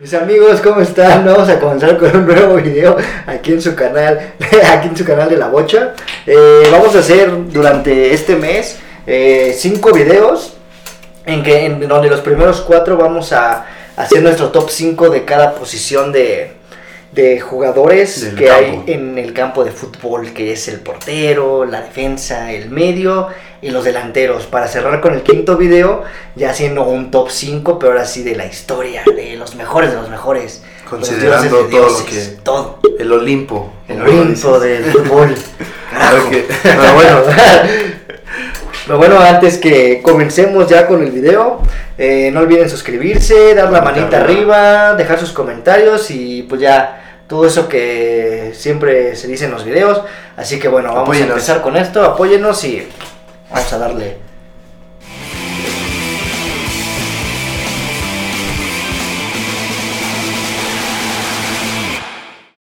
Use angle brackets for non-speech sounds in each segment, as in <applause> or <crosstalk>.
Mis amigos, ¿cómo están? Vamos a comenzar con un nuevo video aquí en su canal, <laughs> aquí en su canal de La Bocha. Eh, vamos a hacer durante este mes eh, cinco videos en, que, en donde los primeros cuatro vamos a hacer nuestro top 5 de cada posición de, de jugadores Del que campo. hay en el campo de fútbol, que es el portero, la defensa, el medio y los delanteros. Para cerrar con el quinto video, ya haciendo un top 5, pero ahora sí de la historia, de los mejores de los mejores. los Considerando dioses de todo lo dioses, que- Todo. El Olimpo. El Olimpo del fútbol. <laughs> Carajo. Pero <laughs> bueno, pero bueno, antes que comencemos ya con el video, eh, no olviden suscribirse, dar la Manita arriba, dejar sus comentarios y pues ya todo eso que siempre se dice en los videos. Así que bueno, vamos Apóyenos. a empezar con esto, apóyenos y vamos a darle.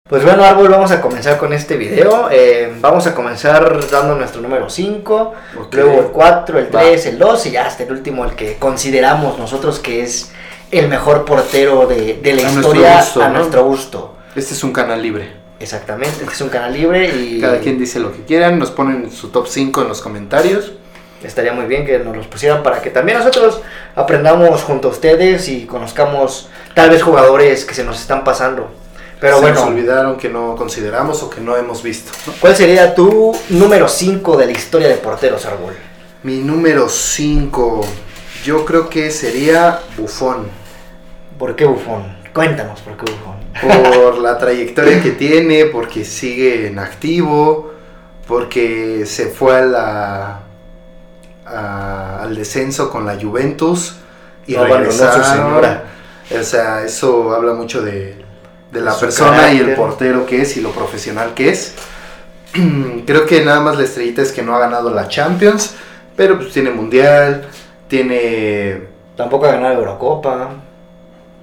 Pues bueno, Árbol, vamos a comenzar con este video. Eh, vamos a comenzar dando nuestro número 5, Ok. luego el 4, el Va. 3, el 2 y ya hasta el último, el que consideramos nosotros que es el mejor portero de, de la A nuestro historia gusto, a ¿no? nuestro gusto. Este es un canal libre. Exactamente, este es un canal libre y Cada quien dice lo que quieran. Nos ponen su top 5 en los comentarios. estaría muy bien que nos los pusieran para que también nosotros aprendamos junto a ustedes y conozcamos tal vez jugadores que se nos están pasando. Pero Se bueno, nos olvidaron que no consideramos o que no hemos visto. ¿cuál sería tu número 5 de la historia de porteros, Árbol? Mi número 5. Yo creo que sería Bufón. ¿Por qué Bufón? Cuéntanos por qué Bufón. Por la <laughs> trayectoria que tiene, porque sigue en activo, porque se fue a la, a- al descenso con la Juventus y No a su regresaron. señora. O sea, eso habla mucho de, de la persona y el portero que es y lo profesional que es. <clears throat> Creo que nada más la estrellita es que no ha ganado la Champions, pero pues tiene Mundial, tiene Tampoco ha ganado la Eurocopa.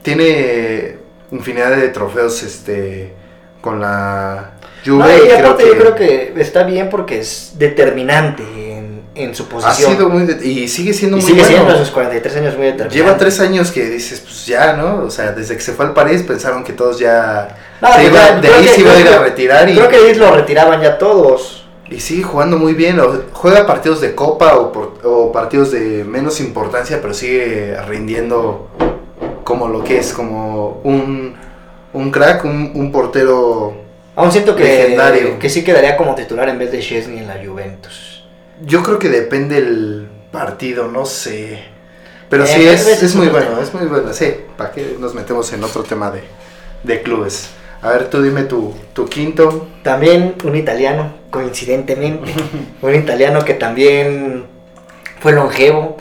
tiene infinidad de trofeos este con la No, Juve y creo aparte que, yo creo que está bien porque es determinante en, su ha posición. sido muy de- y sigue siendo y muy sigue bueno. siendo a sus 43 años muy determinante. Lleva tres años que dices, pues ya, ¿no? O sea, desde que se fue al París pensaron que todos ya... No, se iba- de ahí que- se iba a ir a retirar y, Creo que ahí lo retiraban ya todos. y sigue jugando muy bien. o- juega partidos de copa o, por- o partidos de menos importancia, pero sigue rindiendo como lo que es, como un, un crack, un, un portero... Aún siento que, Legendario. que sí quedaría como titular en vez de Chesney en la Juventus. Yo creo que depende el partido, no sé. Pero Eh, sí, es, es es muy bueno, tema. es muy bueno. Sí, ¿para qué nos metemos en otro tema de, de clubes? A ver, tú dime tu, tu quinto. También un italiano, coincidentemente. <laughs> un italiano que también fue longevo.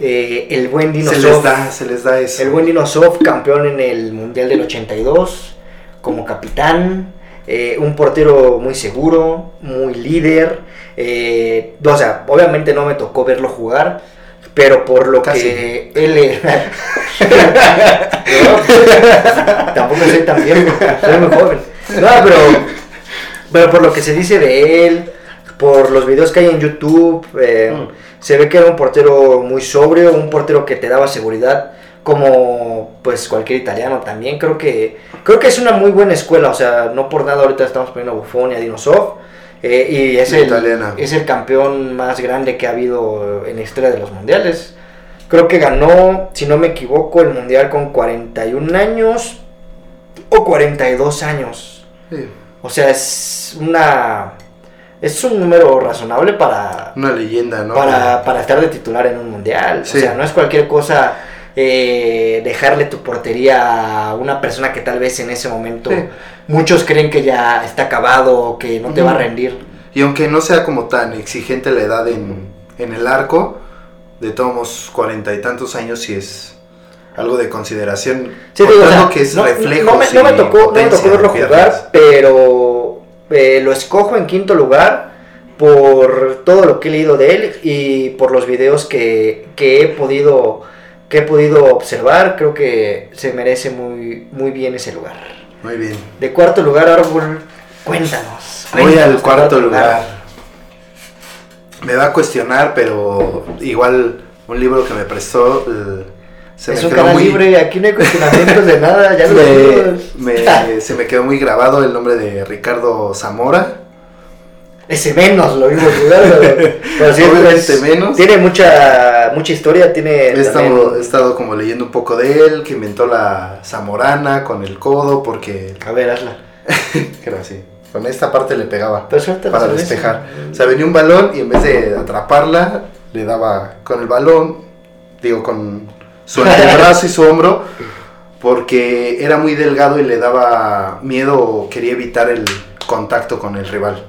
Eh, el buen Dino Se les da, se les da eso. El buen Dino Zoff, campeón en el Mundial del 82, como capitán, eh, un portero muy seguro, muy líder. Eh, o sea, obviamente no me tocó verlo jugar, pero por lo Casi. que él era... <laughs> No, tampoco soy tan viejo, soy muy joven. No, pero, pero por lo que se dice de él, por los videos que hay en YouTube, eh, Mm. se ve que era un portero muy sobrio, un portero que te daba seguridad, como pues cualquier italiano también. Creo que creo que es una muy buena escuela, o sea, no por nada ahorita estamos poniendo a Buffon y a Dinosoft. Eh, y es el, italiana. es el campeón más grande que ha habido en la historia de los mundiales. Creo que ganó, si no me equivoco, el mundial con 41 años o 42 años. Sí, O sea, es una es un número razonable para una leyenda, ¿no? para, para estar de titular en un mundial. Sí. O sea, no es cualquier cosa eh, dejarle tu portería a una persona que tal vez en ese momento Sí. muchos creen que ya está acabado o que no te va a rendir. Y aunque no sea como tan exigente la edad en, en el arco, de todos cuarenta y tantos años sí es algo de consideración. Sí, digo, o sea, que es no, reflejo. no me, no me tocó, no me tocó verlo jugar, pero eh, lo escojo en quinto lugar por todo lo que he leído de él y por los videos que, que he podido que he podido observar, creo que se merece muy, muy bien ese lugar. Muy bien. De cuarto lugar, Árbol, cuéntanos. Voy al cuarto lugar. Me va a cuestionar, pero igual un libro que me prestó eh, se es me un quedó muy- libre, aquí no hay cuestionamientos de nada, ya lo <laughs> me- me- se me quedó muy grabado el nombre de Ricardo Zamora. Ese menos lo vimos jugar, pero, pero sí, Obviamente es- menos. Tiene mucha mucha historia, tiene He estado, también- he estado como leyendo un poco de él, que inventó la zamorana con el codo, porque A ver, hazla. <laughs> era así. Con esta parte le pegaba para despejar. O sea, venía un balón y en vez de atraparla, le daba con el balón, digo, con su <laughs> antebrazo y su hombro, porque era muy delgado y le daba miedo o quería evitar el contacto con el rival.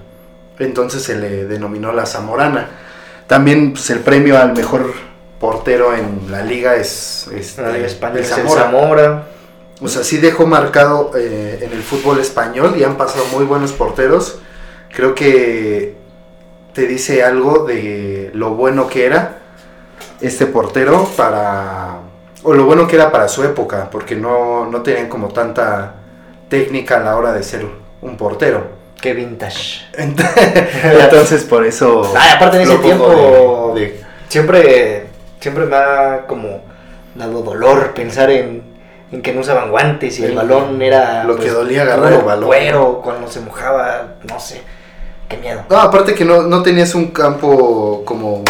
Entonces se le denominó la zamorana. También pues, el premio al mejor portero en la liga es En la Liga Española el es el Zamora. Zamora. O sea, sí dejó marcado eh, en el fútbol español y han pasado muy buenos porteros. Creo que te dice algo de lo bueno que era este portero para... o lo bueno que era para su época, porque no, no tenían como tanta técnica a la hora de ser un portero. Qué vintage. Entonces por eso... Ah, aparte en ese tiempo de- de- siempre siempre me ha como dado dolor pensar en, en que no usaban guantes y el El- balón era lo que dolía agarrar el balón. cuero cuando se mojaba, no sé. Qué miedo. No, aparte que no, no tenías un campo como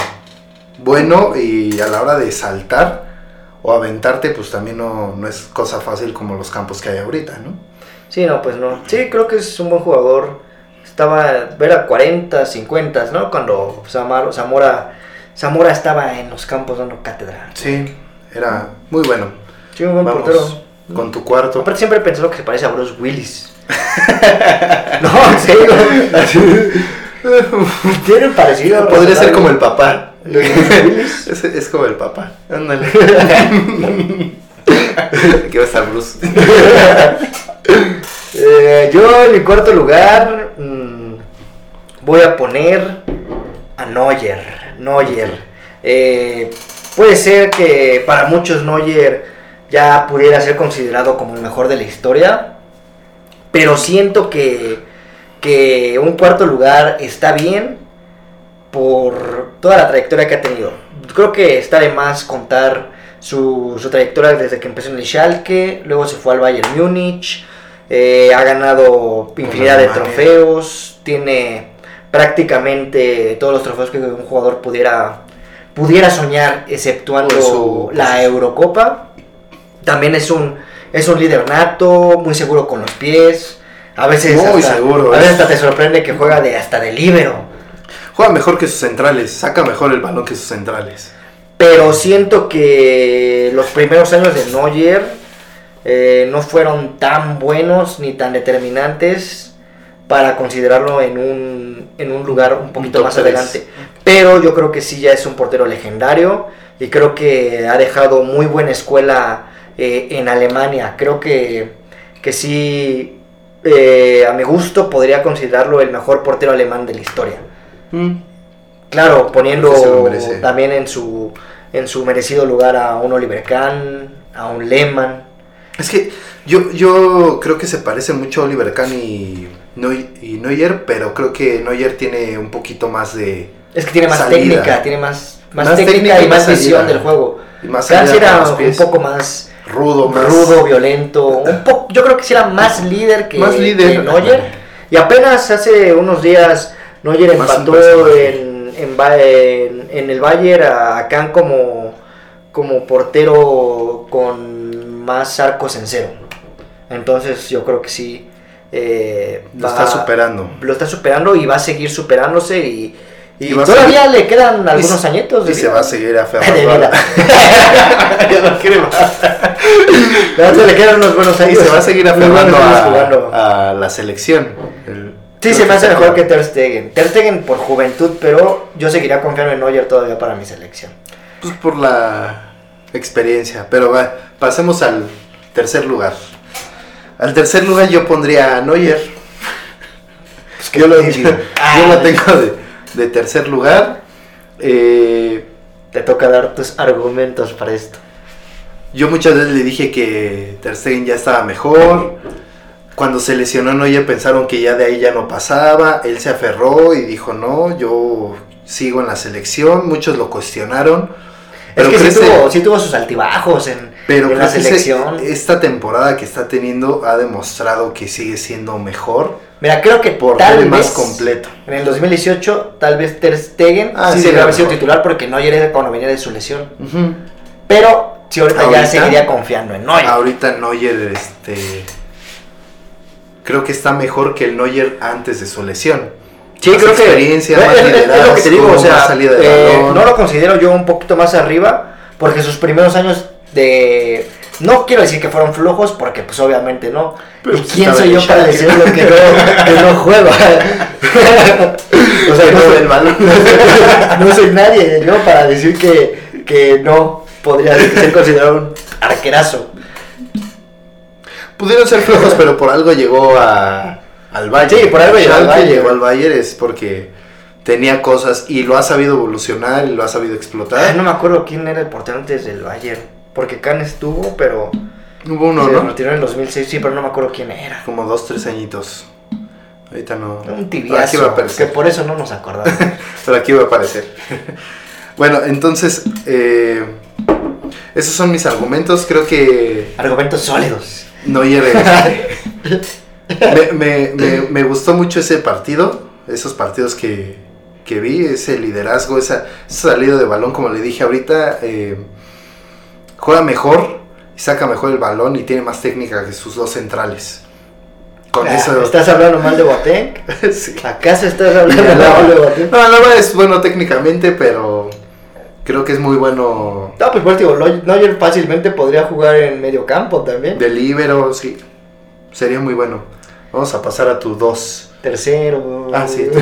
bueno y a la hora de saltar o aventarte, pues también no, no es cosa fácil como los campos que hay ahorita, ¿no? Sí, no, pues no. Sí, creo que es un buen jugador. Estaba, era 40, 50, ¿no? Cuando Zamora, Zamora, Zamora estaba en los campos dando cátedra. Sí, era muy bueno. Sí, un buen Vamos portero. con tu cuarto. Aparte siempre he pensado que se parece a Bruce Willis. <laughs> <laughs> no, en serio. <laughs> Tienen parecido. Podría ser como el papá. Es, es como el papá. Ándale. <laughs> A estar Bruce. <laughs> Eh, yo en mi cuarto lugar mm, voy a poner a Neuer. Neuer. Eh, puede ser que para muchos Neuer ya pudiera ser considerado como el mejor de la historia. Pero siento que, que un cuarto lugar está bien por toda la trayectoria que ha tenido. Creo que está de más contar su, su trayectoria desde que empezó en el Schalke, luego se fue al Bayern Múnich, eh, ha ganado infinidad de trofeos, tiene prácticamente todos los trofeos que un jugador pudiera, pudiera soñar, exceptuando su la posición. Eurocopa. También es un, es un líder nato, muy seguro con los pies. A veces, Muy hasta, seguro, a veces es. hasta te sorprende que juega de hasta de líbero. Juega mejor que sus centrales. Saca mejor el balón que sus centrales. Pero siento que los primeros años de Neuer eh, no fueron tan buenos ni tan determinantes para considerarlo en un, en un lugar un poquito más tres. adelante. Pero yo creo que sí ya es un portero legendario y creo que ha dejado muy buena escuela eh, en Alemania. Creo que, que sí, eh, a mi gusto, podría considerarlo el mejor portero alemán de la historia. Claro, poniendo también en su, en su merecido lugar a un Oliver Kahn, a un Lehmann. Es que yo, yo creo que se parece mucho a Oliver Kahn y, y Neuer, pero creo que Neuer tiene un poquito más de... Es que tiene más Salida. técnica, tiene más, más, Más técnica, técnica y más visión del juego. y más salida era un poco más rudo, más... rudo, violento. Un po- yo creo que sí era más líder que, Más líder. que Neuer. Y apenas hace unos días Neuer empató en, en, Ba- en- en el Bayern a Kahn como, como portero con más arcos en cero. Entonces yo creo que sí. eh, Lo va- está superando. Lo está superando y va a seguir superándose y, y Y todavía seguir- le quedan Y algunos se- añitos. de Y se va a seguir aferrando <laughs> <laughs> Ya no quiere más. <laughs> Le quedan unos buenos Y años. se va a seguir aferrando a, a la selección. El- Sí, se me hace mejor que Ter Stegen. Ter Stegen por juventud, pero yo seguiría confiando en Neuer todavía para mi selección. Pues por la experiencia. Pero va, pasemos al tercer lugar. Al tercer lugar yo pondría a Neuer. yo, lo, yo, Ah. lo tengo de, de tercer lugar. Eh, Te toca dar tus argumentos para esto. yo muchas veces le dije que Ter Stegen ya estaba mejor. Cuando se lesionó Neuer pensaron que ya de ahí ya no pasaba. Él se aferró y dijo, no, yo sigo en la selección. Muchos lo cuestionaron. Es que sí tuvo, sí tuvo sus altibajos en, Pero en la selección. esta temporada que está teniendo ha demostrado que sigue siendo mejor Mira, creo que por tal vez más completo. en el 2018 tal vez Ter Stegen Ah, sí, sí, haber sido titular porque Neuer era cuando venía de su lesión. Pero sí ahorita, ya Ahorita- seguiría confiando en Neuer. Ahorita Neuer, este. Creo que está mejor que el Neuer antes de su lesión. Sí, Más creo que experiencia, más es- es lo que te liderazgo, digo, o sea, más salida de eh, no lo considero yo un poquito más arriba porque sus primeros años de no quiero decir que fueron flojos porque pues obviamente no. Pero, ¿Y quién soy yo para decir lo que no, que no juego? <laughs> o sea, Que no ve el balón. <laughs> no soy nadie yo para decir que, que no podría ser considerado un arquerazo. Pudieron ser flojos, pero por algo llegó a, al Bayern. Sí, por algo llegó al Bayern. llegó al Bayern es porque tenía cosas y lo ha sabido evolucionar y lo ha sabido explotar. Ay, no me acuerdo quién era el portero antes del Bayern. Porque Kahn estuvo, pero Hubo uno, se ¿no? retiró en el 2006, sí, pero no me acuerdo quién era. Como dos, tres añitos. Ahorita no. Un aquí tibiazo, va a que aparecer. por eso no nos acordamos. <laughs> Pero aquí va a aparecer. <laughs> bueno, entonces, eh, esos son mis argumentos. Creo que Argumentos sólidos. Neuer es- <laughs> me, me, me, me gustó mucho ese partido, esos partidos que, que vi, ese liderazgo, esa, esa salida de balón, como le dije ahorita, eh, juega mejor, y saca mejor el balón y tiene más técnica que sus dos centrales. Con Ah, eso... ¿Estás hablando mal de Boateng? <laughs> Sí. ¿Acaso estás hablando <laughs> mal de Boateng? No, Alaba es bueno técnicamente, pero creo que es muy bueno No, pues, digo, Neuer fácilmente podría jugar en medio campo también. de libero, sí. Sería muy bueno. Vamos a pasar a tu dos. Tercero. Ah, sí. <laughs>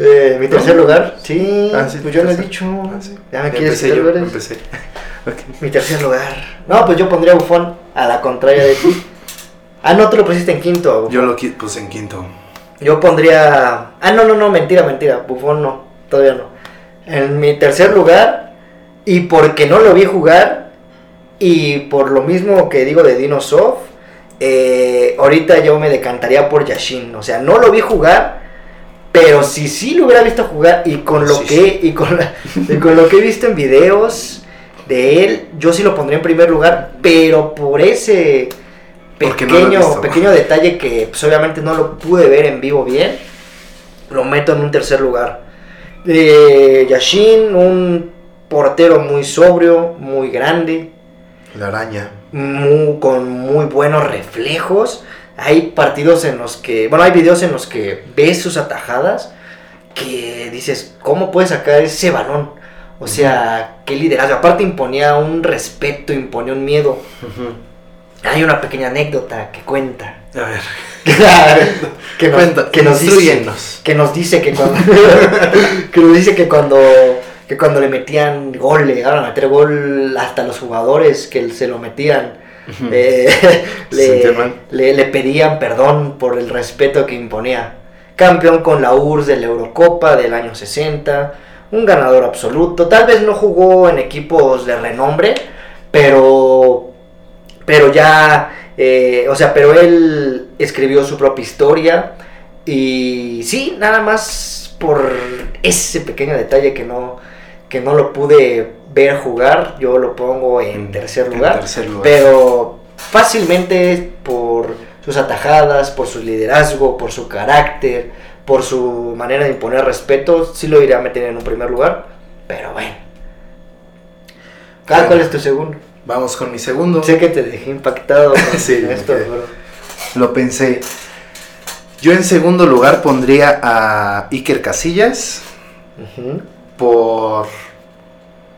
Eh, mi tercer lugar, sí, Ah, sí, pues yo lo he dicho. Ah, sí. Ya me quieres Empecé yo, empecé. <laughs> Mi tercer lugar. No, pues yo pondría a Buffon a la contraria de ti. Ah, no, tú lo pusiste en quinto. Buffon. Yo lo puse en quinto. Yo pondría. Ah, no, no, no, mentira, mentira. Bufón no, todavía no. En mi tercer lugar, y porque no lo vi jugar, y por lo mismo que digo de Dino Soft, eh, ahorita yo me decantaría por Yashin. O sea, no lo vi jugar, pero si sí lo hubiera visto jugar, y con lo Sí, que sí. y con, la- y con lo que he visto en videos de él, yo sí lo pondría en primer lugar, pero por ese no pequeño, visto. pequeño detalle que pues, obviamente no lo pude ver en vivo bien, lo meto en un tercer lugar. Eh, Yashin, un portero muy sobrio, muy grande, La araña. mu- con muy buenos reflejos. Hay partidos en los que, bueno, hay videos en los que ves sus atajadas que dices, ¿cómo puede sacar ese balón? O sea, qué liderazgo. Aparte imponía un respeto, imponía un miedo. Hay una pequeña anécdota que cuenta. A ver. Que nos, Cuenta, que nos dice, que nos dice que cuando <laughs> que nos dice que cuando que cuando le metían gol le llegaron a meter gol hasta los jugadores que se lo metían eh, <laughs> le, le, le pedían perdón por el respeto que imponía. Campeón con la URSS de la Eurocopa del año 60 un ganador absoluto. Tal vez no jugó en equipos de renombre pero pero ya, eh, o sea, pero él escribió su propia historia y sí, nada más por ese pequeño detalle que no, que no lo pude ver jugar, yo lo pongo en tercer En lugar, tercer lugar. pero fácilmente por sus atajadas, por su liderazgo, por su carácter, por su manera de imponer respeto, sí lo iría a meter en un primer lugar, pero bueno. ¿Cuál, cuál es tu segundo? Vamos con mi segundo. Sé que te dejé impactado con <laughs> Sí, esto, pero... Lo pensé. Yo en segundo lugar pondría a Iker Casillas por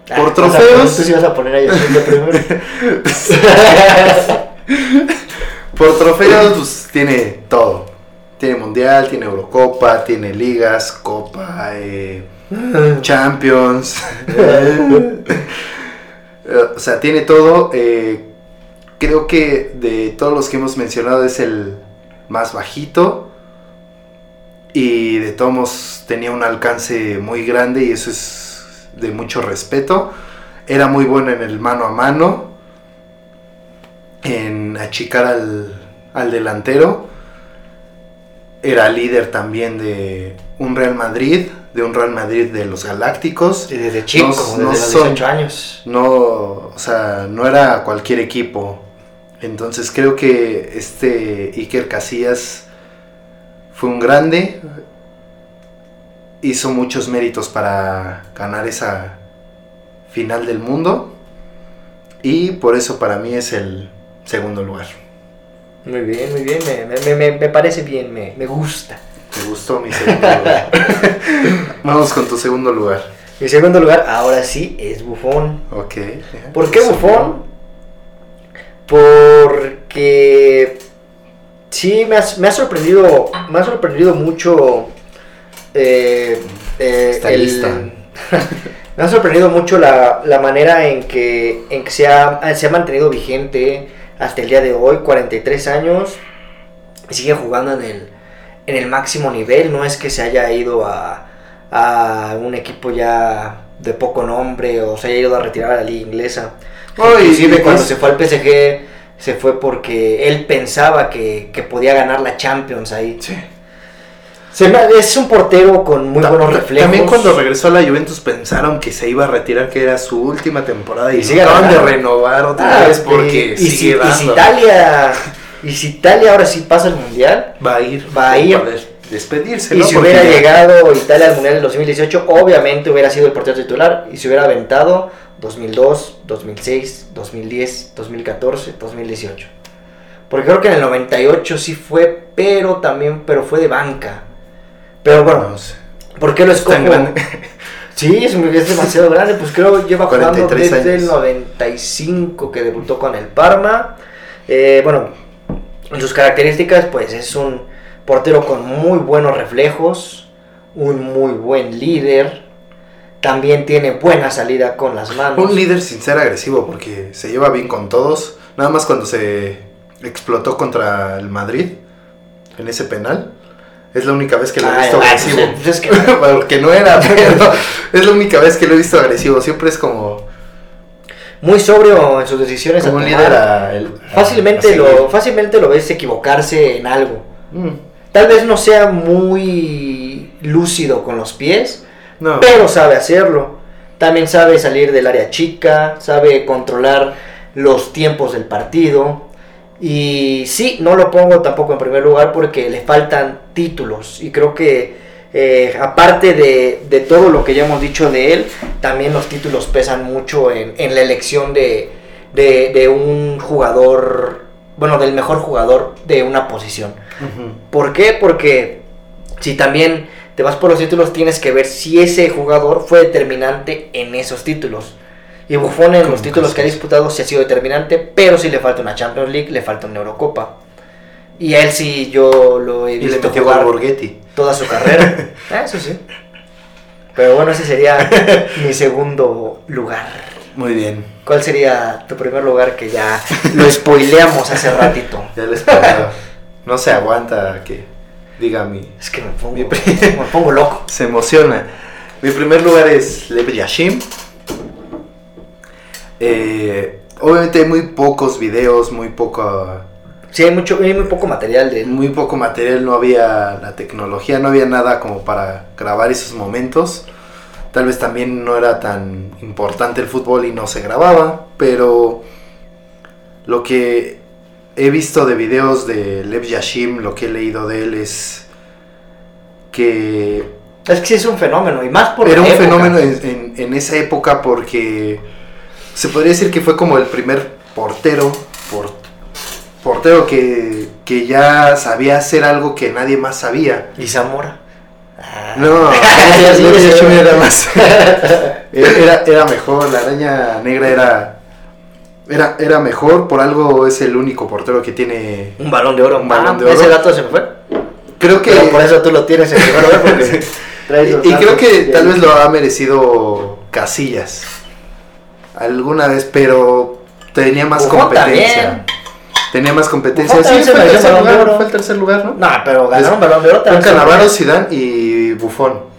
Ah, Por trofeos. Tú sí vas a poner a primero. <laughs> por trofeos pues tiene todo. Tiene mundial, tiene Eurocopa, tiene ligas, Copa, eh, Champions. <laughs> Eh, o sea, tiene todo. eh, creo que de todos los que hemos mencionado es el más bajito. Y de todos tenía un alcance muy grande y eso es de mucho respeto. Era muy bueno en el mano a mano. En achicar al, al delantero. Era líder también de un Real Madrid de un Real Madrid de los Galácticos. Y desde chico, No- desde no los son- 18 años. No, o sea, no era cualquier equipo. Entonces creo que este Iker Casillas fue un grande. Hizo muchos méritos para ganar esa final del mundo. Y por eso para mí es el segundo lugar. Muy bien, muy bien, me, me- me- me parece bien, me, me gusta. Me gustó mi segundo lugar. <laughs> Vamos con tu segundo lugar. Mi segundo lugar, ahora sí, es Bufón. Ok. ¿Por qué Bufón? Porque sí me ha, me ha sorprendido, me ha sorprendido mucho eh, eh, Está el- lista. <laughs> me ha sorprendido mucho la, la manera en que, en que se, ha, se ha mantenido vigente hasta el día de hoy, 43 años, y sigue jugando en el, en el máximo nivel, no es que se haya ido a, a un equipo ya de poco nombre o se haya ido a retirar a la liga inglesa. Y- Inclusive y cuando se fue al PSG se fue porque él pensaba que, que podía ganar la Champions ahí. Sí. Se me- es un portero con muy Ta- buenos reflejos. También cuando regresó a la Juventus pensaron que se iba a retirar, que era su última temporada y, Y sigue acaban de renovar otra Ah, vez porque y, y si, sigue y si dando. Italia <laughs> y si Italia ahora sí pasa al mundial va a ir, Va a ir. des- despedirse, y ¿no? si Porque hubiera ya- llegado Italia al mundial del 2018 obviamente hubiera sido el portero titular y se hubiera aventado 2002 2006 2010 2014 2018 porque creo que en el 98 sí fue pero también pero fue de banca pero bueno No sé. ¿por qué lo escojo? en grande. <laughs> Sí, es, es demasiado <laughs> grande, pues creo lleva jugando 43 desde el años. 95 que debutó con el Parma. Eh, bueno, en sus características, pues es un portero con muy buenos reflejos, un muy buen líder, también tiene buena salida con las manos. Un líder sin ser agresivo porque se lleva bien con todos. Nada más cuando se explotó contra el Madrid en ese penal. Es la única vez que lo he Ay, visto ay, agresivo. pues, es que- Porque <laughs> no era, pero es la única vez que lo he visto agresivo. Siempre es como, muy sobrio en sus decisiones. a como tomar. líder a, el- a- fácilmente, a lo, fácilmente lo ves equivocarse en algo. Mm, Tal vez no sea muy lúcido con los pies, no. pero sabe hacerlo. También sabe salir del área chica, sabe controlar los tiempos del partido. Y sí, no lo pongo tampoco en primer lugar porque le faltan títulos. Y creo que eh, aparte de, de todo lo que ya hemos dicho de él, también los títulos pesan mucho en, en la elección de, de, de un jugador, bueno, del mejor jugador de una posición. ¿Por qué? Porque si también te vas por los títulos, tienes que ver si ese jugador fue determinante en esos títulos. Y Buffon en los títulos que ha disputado sí ha sido determinante, pero si le falta una Champions League, le falta una Eurocopa. Y él sí yo lo he Y le visto metió jugar Borghetti. toda su carrera. <laughs> Ah, Eso sí. Pero bueno, ese sería mi segundo lugar. Muy bien. ¿Cuál sería tu primer lugar que ya lo spoileamos hace ratito? <laughs> Ya les pongo. No se aguanta que diga mi. Es que me pongo, Mi me pongo loco. <laughs> Se emociona. Mi primer lugar es Lev Yashim. Eh, obviamente hay muy pocos videos, muy poco, Sí, hay, mucho, hay muy poco material de él. muy poco material, no había la tecnología, no había nada como para grabar esos momentos. Tal vez también no era tan importante el fútbol y no se grababa, pero lo que he visto de videos de Lev Yashim, lo que he leído de él es que Es que sí es un fenómeno, y más por era un época. fenómeno en, en- en esa época porque se podría decir que fue como el primer portero, por- portero que, que ya sabía hacer algo que nadie más sabía. Y Zamora. Ah. No, sí. era más. Era, era mejor, la araña negra era, era, era mejor, por algo es el único portero que tiene. Un balón de oro. Un balón Ah, de Ese oro. dato se me fue. Creo que. Pero por eso tú lo tienes en primer lugar, <laughs> porque traes los Y, y creo que tal vez lo ha merecido Casillas. Alguna vez, pero tenía más competencia. también. Tenía más competencia. Buffon Sí, fue el, tercer Balón de lugar, Oro. fue el tercer lugar, ¿no? No, pero ganaron balón de oro. Fue merece. Zidane y Buffon.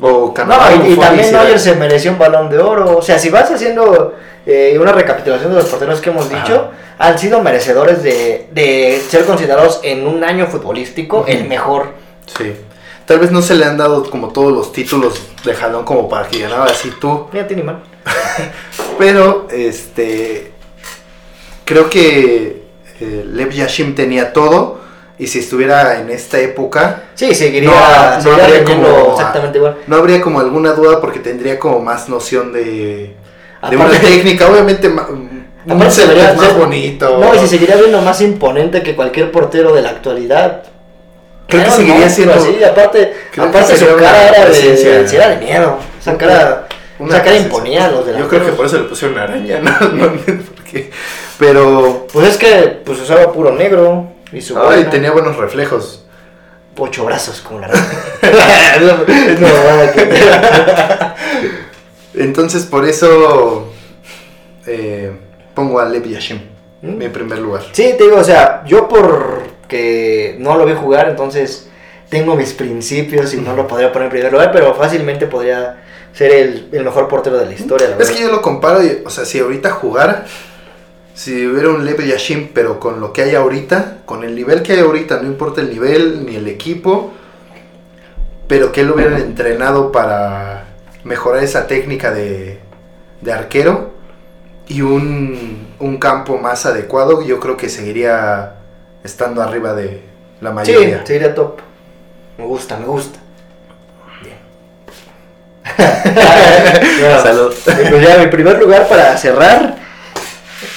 O Cannavaro, No, y, y Buffon también. Neuer se mereció un balón de oro. O sea, si vas haciendo eh, una recapitulación de los porteros que hemos dicho, han sido merecedores de, de ser considerados en un año futbolístico el mejor. Sí. Tal vez no se le han dado como todos los títulos de jalón como para que ganara así tú. Mira, tiene mal. <laughs> Pero, este. Creo que eh, Lev Yashim tenía todo. Y si estuviera en esta época, Sí, seguiría, No, no habría como- exactamente igual. no habría como alguna duda porque tendría como más noción de. De Aparte- una técnica, obviamente, Aparte se vería- más bonito. No, y se seguiría viendo más imponente que cualquier portero de la actualidad. Creo que seguiría monstruo, siendo- así, aparte, aparte su cara era de, era de miedo. Esa cara, Una cara imponía a los de Yo creo que por eso le pusieron araña, ¿no? <laughs> No, porque- Pero. Pues es que pues usaba puro negro y su Ay, tenía buenos reflejos. ocho brazos como la <laughs> <laughs> Entonces, por eso. eh, pongo a Lev Yashim ¿Mm? en primer lugar. Sí, te digo, o sea, yo porque no lo vi jugar, entonces tengo mis principios y no lo podría poner en primer lugar, pero fácilmente podría ser el, el mejor portero de la historia, la Es verdad. que yo lo comparo, y, o sea, si ahorita jugara, si hubiera un Lev Yashim, pero con lo que hay ahorita, con el nivel que hay ahorita, no importa el nivel ni el equipo, pero que él hubiera entrenado para mejorar esa técnica de, de arquero y un, un campo más adecuado, yo creo que seguiría estando arriba de la Sí, mayoría. sería top. Me gusta, me gusta. Bien. <laughs> <laughs> Bueno, Salud. Pues ya, mi primer lugar para cerrar,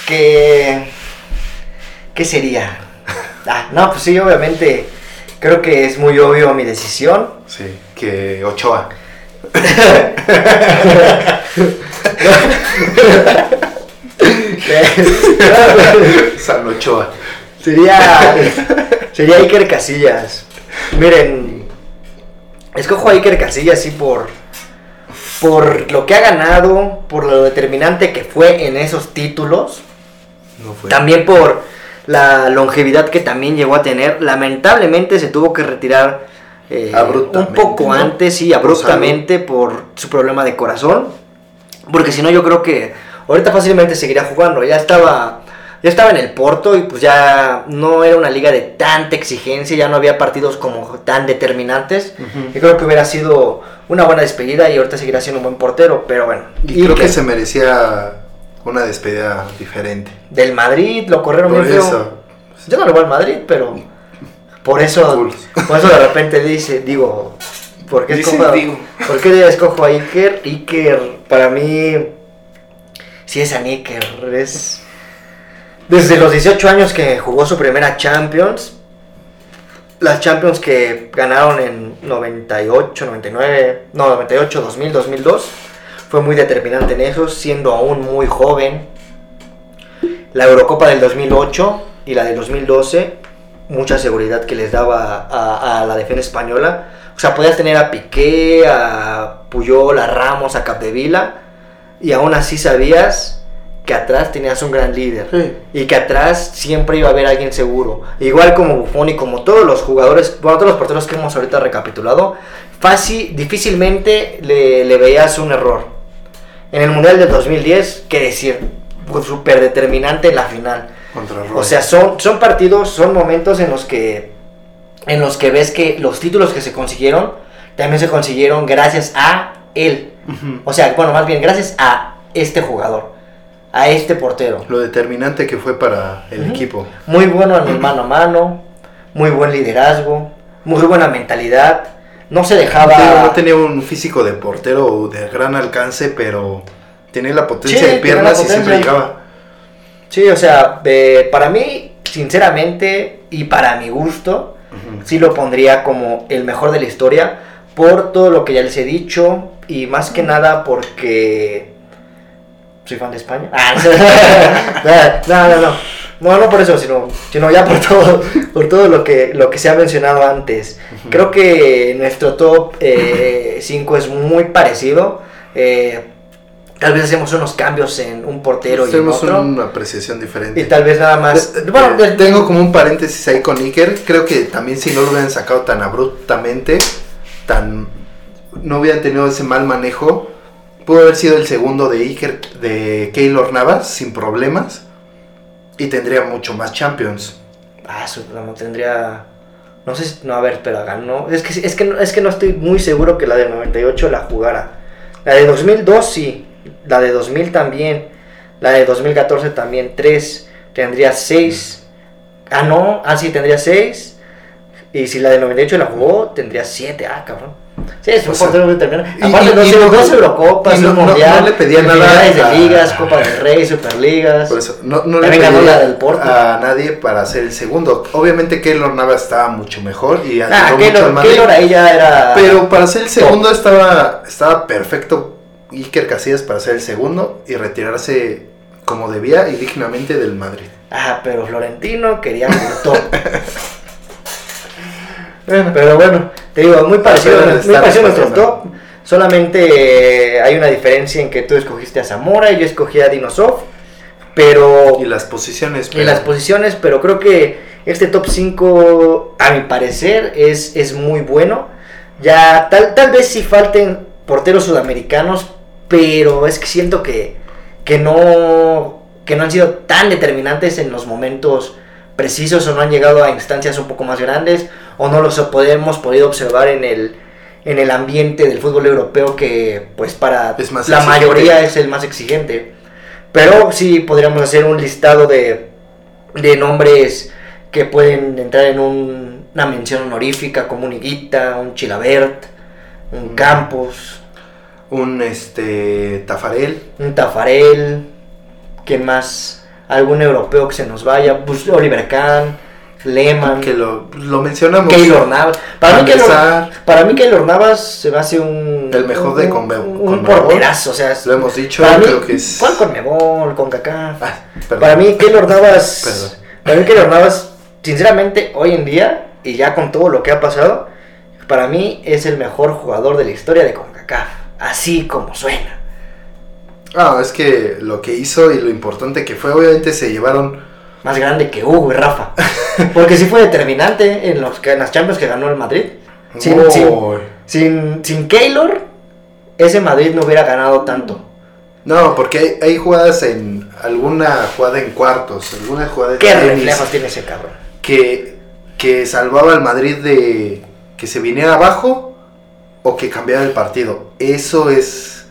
que... ¿Qué sería? <laughs> Ah, no, pues sí, obviamente, creo que es muy obvio mi decisión. Sí, que Ochoa. <laughs> San Ochoa. sería, sería Iker Casillas. Miren, escojo a Iker Casillas sí por, por lo que ha ganado, por lo determinante que fue en esos títulos. No fue. También por la longevidad que también llegó a tener. Lamentablemente se tuvo que retirar eh, un poco ¿no? antes, sí, abruptamente por su problema de corazón. Porque si no, yo creo que ahorita fácilmente seguiría jugando. Ya estaba, ya estaba en el Porto y pues ya no era una liga de tanta exigencia, ya no había partidos como tan determinantes. Ujú. Yo creo que hubiera sido una buena despedida y ahorita seguirá siendo un buen portero, pero bueno. Y creo Iker, que se merecía una despedida diferente. Del Madrid lo corrieron Por eso. Yo no le voy al Madrid, pero por eso, por eso de repente dice, digo, ¿por qué escojo. ¿por qué escojo a Iker? Iker, para mí, sí es a Iker, es desde los 18 años que jugó su primera Champions, las Champions que ganaron en 98, 99, no, 98, 2000, 2002, fue muy determinante en eso, siendo aún muy joven. La Eurocopa del 2008 y la del 2012, mucha seguridad que les daba a, a la defensa española. O sea, podías tener a Piqué, a Puyol, a Ramos, a Capdevila, y aún así sabías que atrás tenías un gran líder. Sí. Y que atrás siempre iba a haber alguien seguro. Igual como Buffon y como todos los jugadores, bueno, todos los porteros que hemos ahorita recapitulado, fácil, difícilmente le, le veías un error. En el Mundial del 2010, qué decir, fue súper determinante en la final. Contra O sea, son, son partidos, son momentos en los que en los que ves que los títulos que se consiguieron también se consiguieron gracias a él. O sea, bueno, más bien gracias a este jugador, a este portero. Lo determinante que fue para el equipo. Muy bueno en el mano a mano, muy buen liderazgo, muy buena mentalidad. No se dejaba. Digo, no tenía un físico de portero de gran alcance, pero tenía la potencia Sí, de piernas la y siempre potencia. llegaba. Sí, o sea, eh, para mí, sinceramente, y para mi gusto, sí lo pondría como el mejor de la historia por todo lo que ya les he dicho y más que nada porque soy fan de España. Ah, no, <laughs> no, no. No, no por eso, sino, sino ya por <laughs> todo, por todo lo que, lo que se ha mencionado antes. Creo que nuestro top 5 es muy parecido. Eh, tal vez hacemos unos cambios en un portero y en Tenemos otro. una apreciación diferente. Y tal vez nada más. Eh, Bueno, eh, del- tengo como un paréntesis ahí con Iker. Creo que también si no lo hubieran sacado tan abruptamente, tan no hubieran tenido ese mal manejo, pudo haber sido el segundo de Iker de Keylor Navas sin problemas y tendría mucho más Champions. Ah, no, tendría No sé, no, a ver, pero ganó. Es que, es, que, no- es que no estoy muy seguro que la del 98 la jugara. La de 2002 sí, la de 2000 también, la de 2014 también, 3, tendría 6. Ah, no, ah, sí, tendría 6. Y si la de 98 la jugó, tendría 7. Ah, cabrón. Sí, es un O sea, portero muy Aparte, y- dos, y no- dos Eurocopas, no- un no- Mundial, no le pedía nada de ligas, Copa del Rey, Superligas. Por eso, no, no le También ganó pedí la del Porto. a nadie para ser el segundo. Obviamente Keylor Navas estaba mucho mejor y ayudó Ah, mucho al Keylor, Madrid. Keylor ahí ya era... Pero para ser el segundo estaba, estaba perfecto Iker Casillas para ser el segundo y retirarse como debía y dignamente del Madrid. Ah, pero Florentino quería <laughs> Pero bueno, te digo, muy parecido, Pero muy está parecido a nuestro respondiendo. top. Solamente eh, hay una diferencia en que tú escogiste a Zamora y yo escogí a Dinosov. Pero... Y las posiciones. Y las posiciones, pero creo que este top 5, a mi parecer, es, es muy bueno. Ya, tal, tal vez sí falten porteros sudamericanos, pero es que siento que, que, no, que no han sido tan determinantes en los momentos precisos o no han llegado a instancias un poco más grandes o no los hemos podido observar en el, en el ambiente del fútbol europeo que pues para Es más la exigente. mayoría es el más exigente. Pero sí podríamos hacer un listado de, de nombres que pueden entrar en un- una mención honorífica, como un Higuita, un Chilabert, un Mm. Campos, Un este Tafarel. un Tafarel, ¿quién más? Algún europeo que se nos vaya, pues Oliver Kahn, Lehmann, Que lo, lo mencionamos. Keylor Navas. Para mí, Keylor, para mí Keylor Navas se me hace un... El mejor de un- Conme- Un, Conmebol. porterazo, o sea... Lo hemos dicho, para mí, creo que es. ¿Cuál Conmebol? Con Kaká. Ah. Para mí, Keylor Navas. <laughs> Perdón. Para mí, Keylor Navas, sinceramente, hoy en día, y ya con todo lo que ha pasado, para mí es el mejor jugador de la historia de CONCACAF. Así como suena. Ah, es que lo que hizo y lo importante que fue, obviamente se llevaron. Más grande que Hugo y Rafa. Porque sí fue determinante en, los, en las Champions que ganó el Madrid. Sin, Oh, sin, sin, sin Keylor, ese Madrid no hubiera ganado tanto. No, porque hay, hay jugadas en. Alguna jugada en cuartos, alguna jugada en ¿Qué reflejos tiene ese cabrón? que, que salvaba al Madrid de que se viniera abajo o que cambiara el partido. Eso es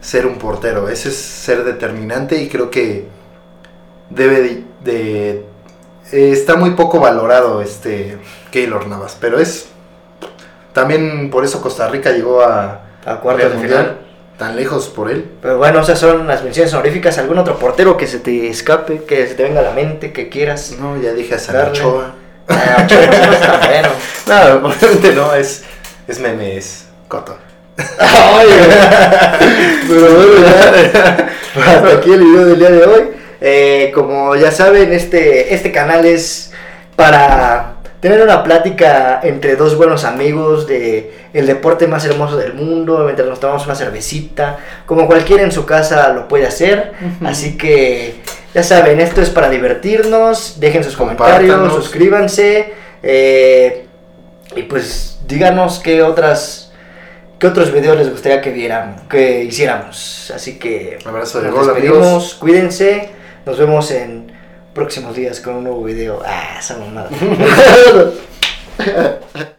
ser un portero, eso es ser determinante y creo que debe de... de- eh, está muy poco valorado este Keylor Navas, pero es... También por eso Costa Rica llegó a... A cuartos de mundial final. tan lejos por él. Pero bueno, esas son las menciones honoríficas. ¿Algún otro portero que se te escape, que se te venga a la mente, que quieras? No, ya dije a Darle. Sanachoa. Ah, no está bueno. <laughs> No, obviamente no, es, es meme, es coto. Ay, <laughs> pero bueno, ya. Hasta aquí el video del día de hoy. Eh, como ya saben, este, este canal es para tener una plática entre dos buenos amigos de el deporte más hermoso del mundo, mientras nos tomamos una cervecita, como cualquiera en su casa lo puede hacer. Así que ya saben, esto es para divertirnos. Dejen sus comentarios, suscríbanse. eh, y pues díganos qué otras qué otros videos les gustaría que vieran, que hiciéramos. Así que Abrazo de nos gol, amigos. cuídense, nos vemos en próximos días con un nuevo video. Ah, esa mamada. <laughs>